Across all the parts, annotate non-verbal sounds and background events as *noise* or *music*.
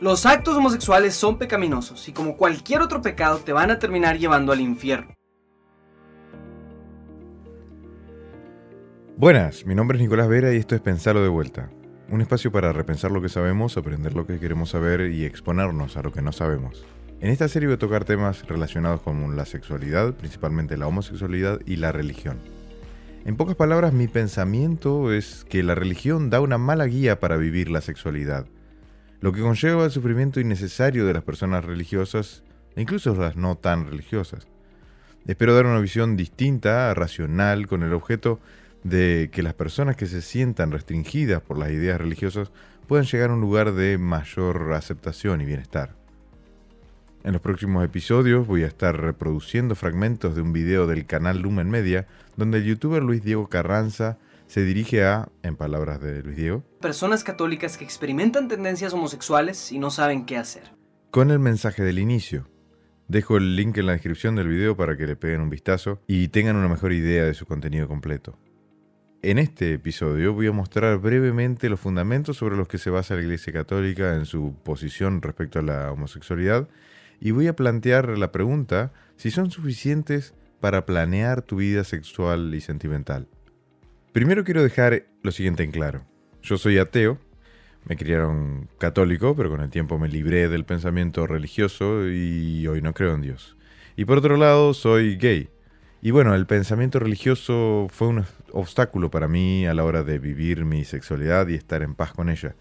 Los actos homosexuales son pecaminosos y como cualquier otro pecado te van a terminar llevando al infierno. Buenas, mi nombre es Nicolás Vera y esto es Pensarlo de vuelta. Un espacio para repensar lo que sabemos, aprender lo que queremos saber y exponernos a lo que no sabemos. En esta serie voy a tocar temas relacionados con la sexualidad, principalmente la homosexualidad y la religión. En pocas palabras, mi pensamiento es que la religión da una mala guía para vivir la sexualidad lo que conlleva el sufrimiento innecesario de las personas religiosas e incluso las no tan religiosas. Espero dar una visión distinta, racional, con el objeto de que las personas que se sientan restringidas por las ideas religiosas puedan llegar a un lugar de mayor aceptación y bienestar. En los próximos episodios voy a estar reproduciendo fragmentos de un video del canal Lumen Media, donde el youtuber Luis Diego Carranza se dirige a, en palabras de Luis Diego, personas católicas que experimentan tendencias homosexuales y no saben qué hacer. Con el mensaje del inicio. Dejo el link en la descripción del video para que le peguen un vistazo y tengan una mejor idea de su contenido completo. En este episodio voy a mostrar brevemente los fundamentos sobre los que se basa la Iglesia Católica en su posición respecto a la homosexualidad y voy a plantear la pregunta si son suficientes para planear tu vida sexual y sentimental. Primero quiero dejar lo siguiente en claro. Yo soy ateo, me criaron católico, pero con el tiempo me libré del pensamiento religioso y hoy no creo en Dios. Y por otro lado, soy gay. Y bueno, el pensamiento religioso fue un obstáculo para mí a la hora de vivir mi sexualidad y estar en paz con ella.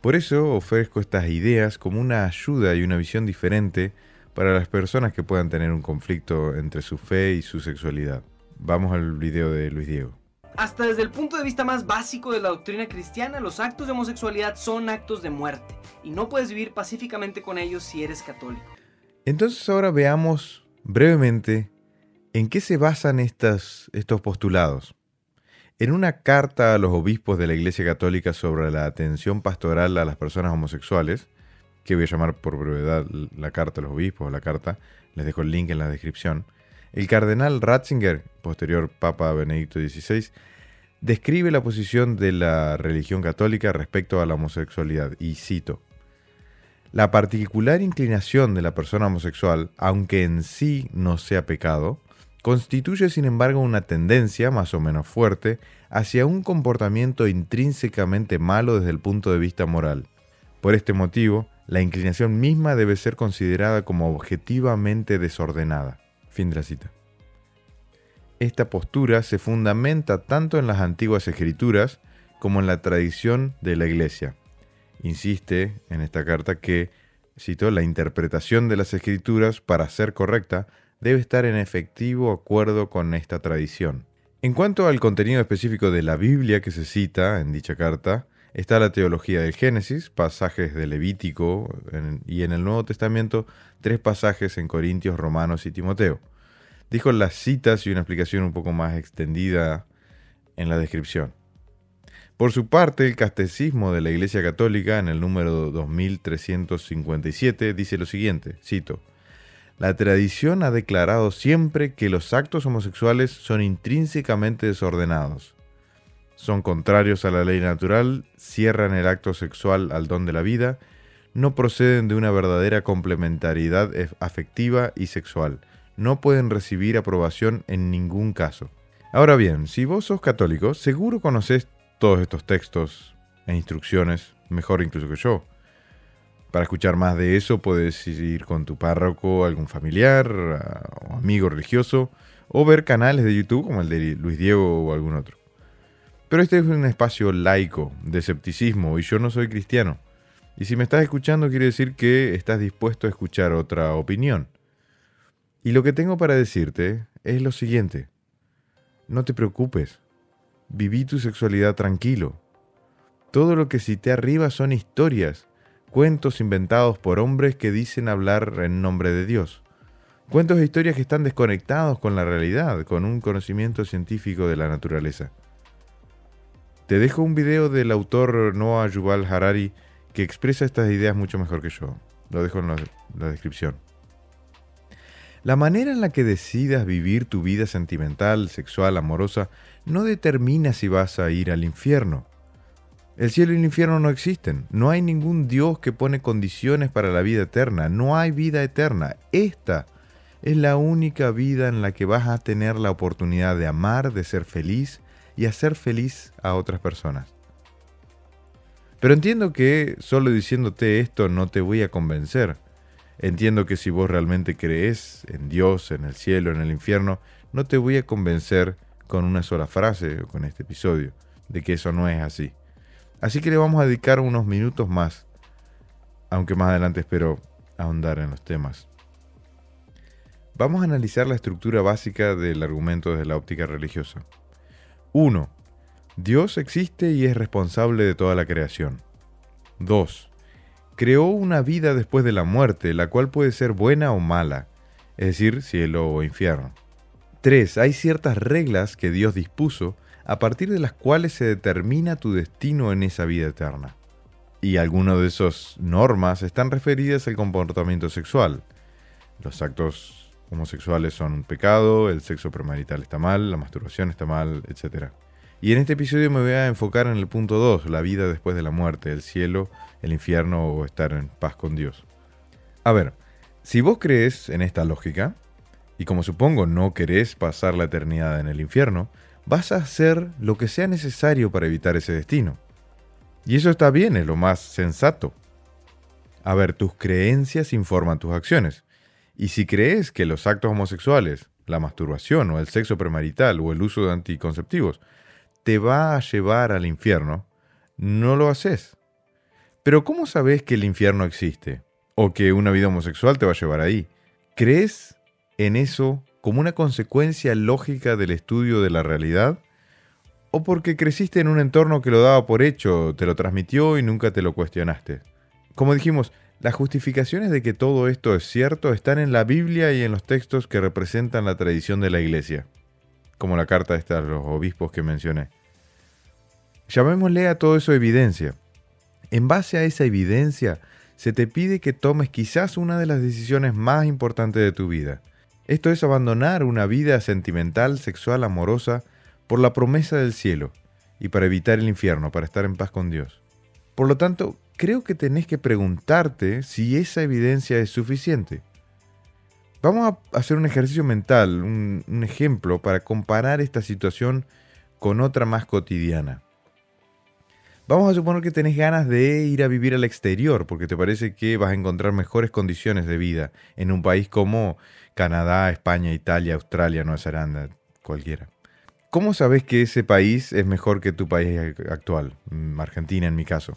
Por eso ofrezco estas ideas como una ayuda y una visión diferente para las personas que puedan tener un conflicto entre su fe y su sexualidad. Vamos al video de Luis Diego. Hasta desde el punto de vista más básico de la doctrina cristiana, los actos de homosexualidad son actos de muerte y no puedes vivir pacíficamente con ellos si eres católico. Entonces ahora veamos brevemente en qué se basan estos postulados. En una carta a los obispos de la Iglesia Católica sobre la atención pastoral a las personas homosexuales, que voy a llamar por brevedad la carta a los obispos la carta, les dejo el link en la descripción, el cardenal Ratzinger, posterior Papa Benedicto XVI, describe la posición de la religión católica respecto a la homosexualidad y cito, La particular inclinación de la persona homosexual, aunque en sí no sea pecado, constituye sin embargo una tendencia más o menos fuerte hacia un comportamiento intrínsecamente malo desde el punto de vista moral. Por este motivo, la inclinación misma debe ser considerada como objetivamente desordenada. Fin de la cita. Esta postura se fundamenta tanto en las antiguas escrituras como en la tradición de la Iglesia. Insiste en esta carta que, cito, la interpretación de las escrituras, para ser correcta, debe estar en efectivo acuerdo con esta tradición. En cuanto al contenido específico de la Biblia que se cita en dicha carta, está la teología del Génesis, pasajes de Levítico y en el Nuevo Testamento tres pasajes en Corintios, Romanos y Timoteo. Dijo las citas y una explicación un poco más extendida en la descripción. Por su parte, el Catecismo de la Iglesia Católica, en el número 2357, dice lo siguiente, cito, La tradición ha declarado siempre que los actos homosexuales son intrínsecamente desordenados son contrarios a la ley natural, cierran el acto sexual al don de la vida, no proceden de una verdadera complementariedad afectiva y sexual, no pueden recibir aprobación en ningún caso. Ahora bien, si vos sos católico, seguro conoces todos estos textos e instrucciones, mejor incluso que yo. Para escuchar más de eso puedes ir con tu párroco, algún familiar o amigo religioso, o ver canales de YouTube como el de Luis Diego o algún otro. Pero este es un espacio laico, de escepticismo, y yo no soy cristiano. Y si me estás escuchando quiere decir que estás dispuesto a escuchar otra opinión. Y lo que tengo para decirte es lo siguiente. No te preocupes. Viví tu sexualidad tranquilo. Todo lo que cité arriba son historias, cuentos inventados por hombres que dicen hablar en nombre de Dios. Cuentos e historias que están desconectados con la realidad, con un conocimiento científico de la naturaleza. Te dejo un video del autor Noah Yuval Harari que expresa estas ideas mucho mejor que yo. Lo dejo en la, descripción. La manera en la que decidas vivir tu vida sentimental, sexual, amorosa, no determina si vas a ir al infierno. El cielo y el infierno no existen. No hay ningún Dios que pone condiciones para la vida eterna. No hay vida eterna. Esta es la única vida en la que vas a tener la oportunidad de amar, de ser feliz y hacer feliz a otras personas. Pero entiendo que solo diciéndote esto no te voy a convencer. Entiendo que si vos realmente crees en Dios, en el cielo, en el infierno, no te voy a convencer con una sola frase o con este episodio de que eso no es así. Así que le vamos a dedicar unos minutos más, aunque más adelante espero ahondar en los temas. Vamos a analizar la estructura básica del argumento desde la óptica religiosa. 1. Dios existe y es responsable de toda la creación. 2. Creó una vida después de la muerte, la cual puede ser buena o mala, es decir, cielo o infierno. 3. Hay ciertas reglas que Dios dispuso a partir de las cuales se determina tu destino en esa vida eterna. Y algunas de esas normas están referidas al comportamiento sexual. Los actos homosexuales son un pecado, el sexo premarital está mal, la masturbación está mal, etc. Y en este episodio me voy a enfocar en el punto 2, la vida después de la muerte, el cielo, el infierno o estar en paz con Dios. A ver, si vos crees en esta lógica, y como supongo no querés pasar la eternidad en el infierno, vas a hacer lo que sea necesario para evitar ese destino. Y eso está bien, es lo más sensato. A ver, tus creencias informan tus acciones. Y si crees que los actos homosexuales, la masturbación o el sexo premarital o el uso de anticonceptivos te va a llevar al infierno, no lo haces. Pero ¿cómo sabes que el infierno existe? ¿O que una vida homosexual te va a llevar ahí? ¿Crees en eso como una consecuencia lógica del estudio de la realidad? ¿O porque creciste en un entorno que lo daba por hecho, te lo transmitió y nunca te lo cuestionaste? Como dijimos, las justificaciones de que todo esto es cierto están en la Biblia y en los textos que representan la tradición de la Iglesia, como la carta de los obispos que mencioné. Llamémosle a todo eso evidencia. En base a esa evidencia, se te pide que tomes quizás una de las decisiones más importantes de tu vida, esto es abandonar una vida sentimental, sexual, amorosa, por la promesa del cielo y para evitar el infierno, para estar en paz con Dios. Por lo tanto, creo que tenés que preguntarte si esa evidencia es suficiente. Vamos a hacer un ejercicio mental, un, ejemplo para comparar esta situación con otra más cotidiana. Vamos a suponer que tenés ganas de ir a vivir al exterior porque te parece que vas a encontrar mejores condiciones de vida en un país como Canadá, España, Italia, Australia, Nueva Zelanda, cualquiera. ¿Cómo sabes que ese país es mejor que tu país actual? Mm, Argentina en mi caso.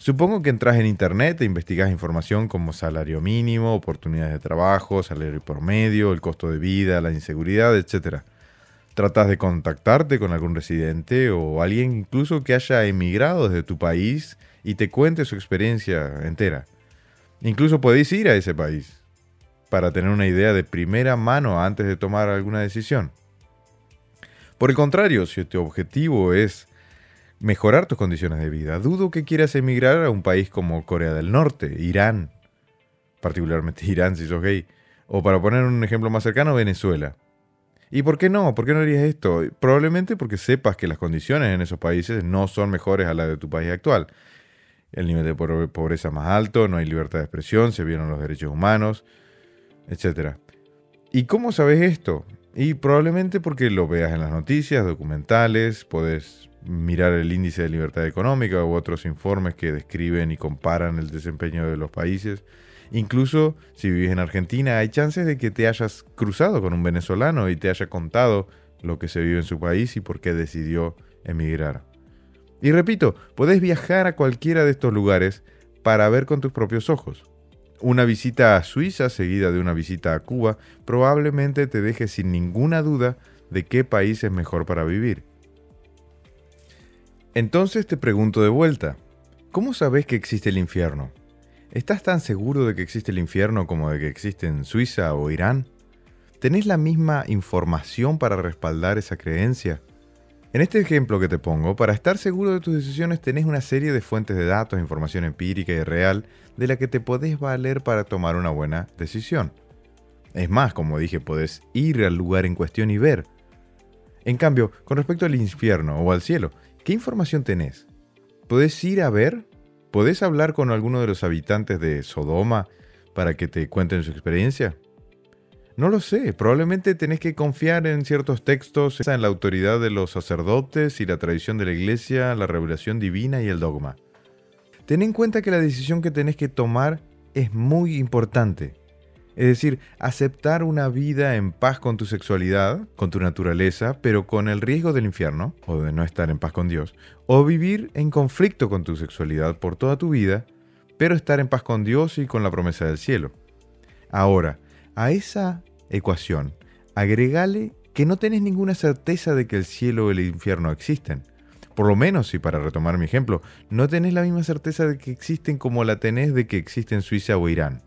Supongo que entras en internet e investigas información como salario mínimo, oportunidades de trabajo, salario por medio, el costo de vida, la inseguridad, etc. Tratas de contactarte con algún residente o alguien incluso que haya emigrado desde tu país y te cuente su experiencia entera. Incluso podéis ir a ese país para tener una idea de primera mano antes de tomar alguna decisión. Por el contrario, si tu objetivo es mejorar tus condiciones de vida, dudo que quieras emigrar a un país como Corea del Norte, Irán, particularmente *laughs* Irán si sos gay, o para poner un ejemplo más cercano, Venezuela. ¿Y por qué no? ¿Por qué no harías esto? Probablemente porque sepas que las condiciones en esos países no son mejores a las de tu país actual. El nivel de pobreza es más alto, no hay libertad de expresión, se vieron los derechos humanos, etc. ¿Y cómo sabes esto? Y probablemente porque lo veas en las noticias, documentales, puedes mirar el índice de libertad económica u otros informes que describen y comparan el desempeño de los países. Incluso si vives en Argentina, hay chances de que te hayas cruzado con un venezolano y te haya contado lo que se vive en su país y por qué decidió emigrar. Y repito, podés viajar a cualquiera de estos lugares para ver con tus propios ojos. Una visita a Suiza seguida de una visita a Cuba probablemente te deje sin ninguna duda de qué país es mejor para vivir. Entonces te pregunto de vuelta, ¿cómo sabes que existe el infierno? ¿Estás tan seguro de que existe el infierno como de que existe en Suiza o Irán? ¿Tenés la misma información para respaldar esa creencia? En este ejemplo que te pongo, para estar seguro de tus decisiones tenés una serie de fuentes de datos, información empírica y real de la que te podés valer para tomar una buena decisión. Es más, como dije, podés ir al lugar en cuestión y ver. En cambio, con respecto al infierno o al cielo, ¿qué información tenés? ¿Podés ir a ver? ¿Podés hablar con alguno de los habitantes de Sodoma para que te cuenten su experiencia? No lo sé, probablemente tenés que confiar en ciertos textos, en la autoridad de los sacerdotes y la tradición de la iglesia, la revelación divina y el dogma. Ten en cuenta que la decisión que tenés que tomar es muy importante. Es decir, aceptar una vida en paz con tu sexualidad, con tu naturaleza, pero con el riesgo del infierno, o de no estar en paz con Dios, o vivir en conflicto con tu sexualidad por toda tu vida, pero estar en paz con Dios y con la promesa del cielo. Ahora, a esa ecuación, agregale que no tenés ninguna certeza de que el cielo o el infierno existen. Por lo menos, y para retomar mi ejemplo, no tenés la misma certeza de que existen como la tenés de que existen Suiza o Irán.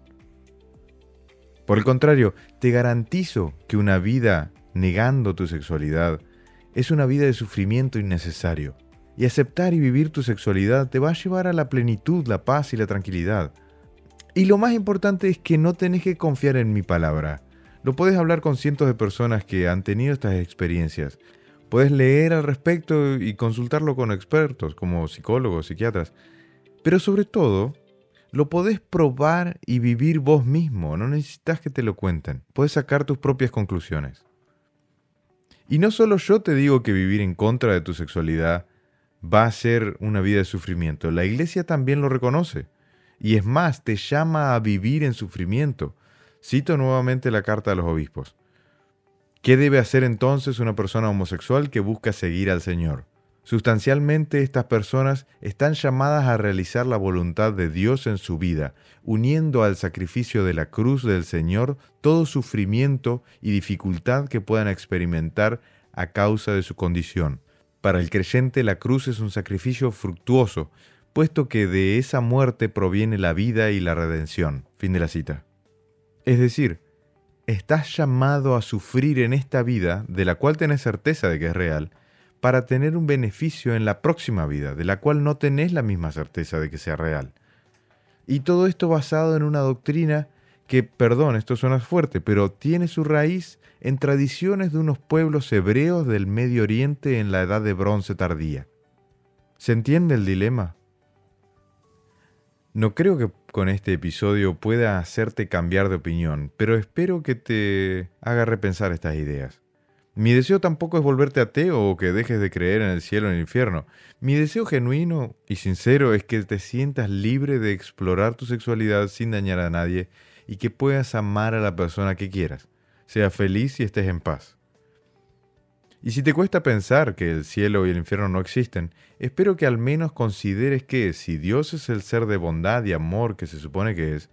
Por el contrario, te garantizo que una vida negando tu sexualidad es una vida de sufrimiento innecesario. Y aceptar y vivir tu sexualidad te va a llevar a la plenitud, la paz y la tranquilidad. Y lo más importante es que no tenés que confiar en mi palabra. Lo puedes hablar con cientos de personas que han tenido estas experiencias. Puedes leer al respecto y consultarlo con expertos como psicólogos, psiquiatras. Pero sobre todo, lo podés probar y vivir vos mismo. No necesitas que te lo cuenten. Puedes sacar tus propias conclusiones. Y no solo yo te digo que vivir en contra de tu sexualidad va a ser una vida de sufrimiento. La iglesia también lo reconoce. Y es más, te llama a vivir en sufrimiento. Cito nuevamente la carta de los obispos. ¿Qué debe hacer entonces una persona homosexual que busca seguir al Señor? Sustancialmente estas personas están llamadas a realizar la voluntad de Dios en su vida, uniendo al sacrificio de la cruz del Señor todo sufrimiento y dificultad que puedan experimentar a causa de su condición para el creyente la cruz es un sacrificio fructuoso, puesto que de esa muerte proviene la vida y la redención. Fin de la cita. Es decir, estás llamado a sufrir en esta vida, de la cual tenés certeza de que es real, para tener un beneficio en la próxima vida, de la cual no tenés la misma certeza de que sea real. Y todo esto basado en una doctrina que, perdón, esto suena fuerte, pero tiene su raíz en tradiciones de unos pueblos hebreos del Medio Oriente en la Edad de Bronce tardía. ¿Se entiende el dilema? No creo que con este episodio pueda hacerte cambiar de opinión, pero espero que te haga repensar estas ideas. Mi deseo tampoco es volverte ateo o que dejes de creer en el cielo o en el infierno. Mi deseo genuino y sincero es que te sientas libre de explorar tu sexualidad sin dañar a nadie y que puedas amar a la persona que quieras. Sea feliz y estés en paz. Y si te cuesta pensar que el cielo y el infierno no existen, espero que al menos consideres que si Dios es el ser de bondad y amor que se supone que es,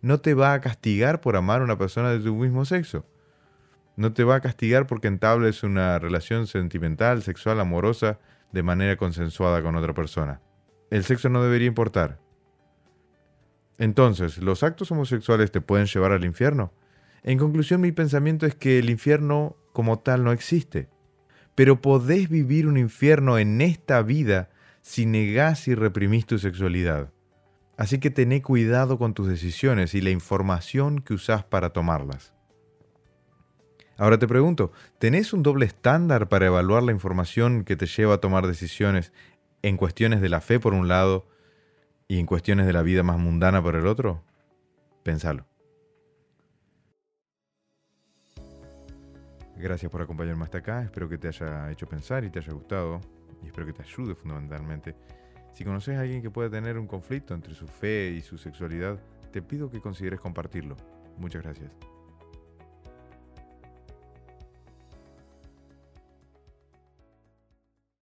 no te va a castigar por amar a una persona de tu mismo sexo. No te va a castigar porque entables una relación sentimental, sexual, amorosa, de manera consensuada con otra persona. El sexo no debería importar. Entonces, ¿los actos homosexuales te pueden llevar al infierno? En conclusión, mi pensamiento es que el infierno como tal no existe. Pero podés vivir un infierno en esta vida si negás y reprimís tu sexualidad. Así que tené cuidado con tus decisiones y la información que usás para tomarlas. Ahora te pregunto, ¿tenés un doble estándar para evaluar la información que te lleva a tomar decisiones en cuestiones de la fe por un lado y en cuestiones de la vida más mundana por el otro? Pensalo. Gracias por acompañarme hasta acá, espero que te haya hecho pensar y te haya gustado y espero que te ayude fundamentalmente. Si conoces a alguien que pueda tener un conflicto entre su fe y su sexualidad, te pido que consideres compartirlo. Muchas gracias.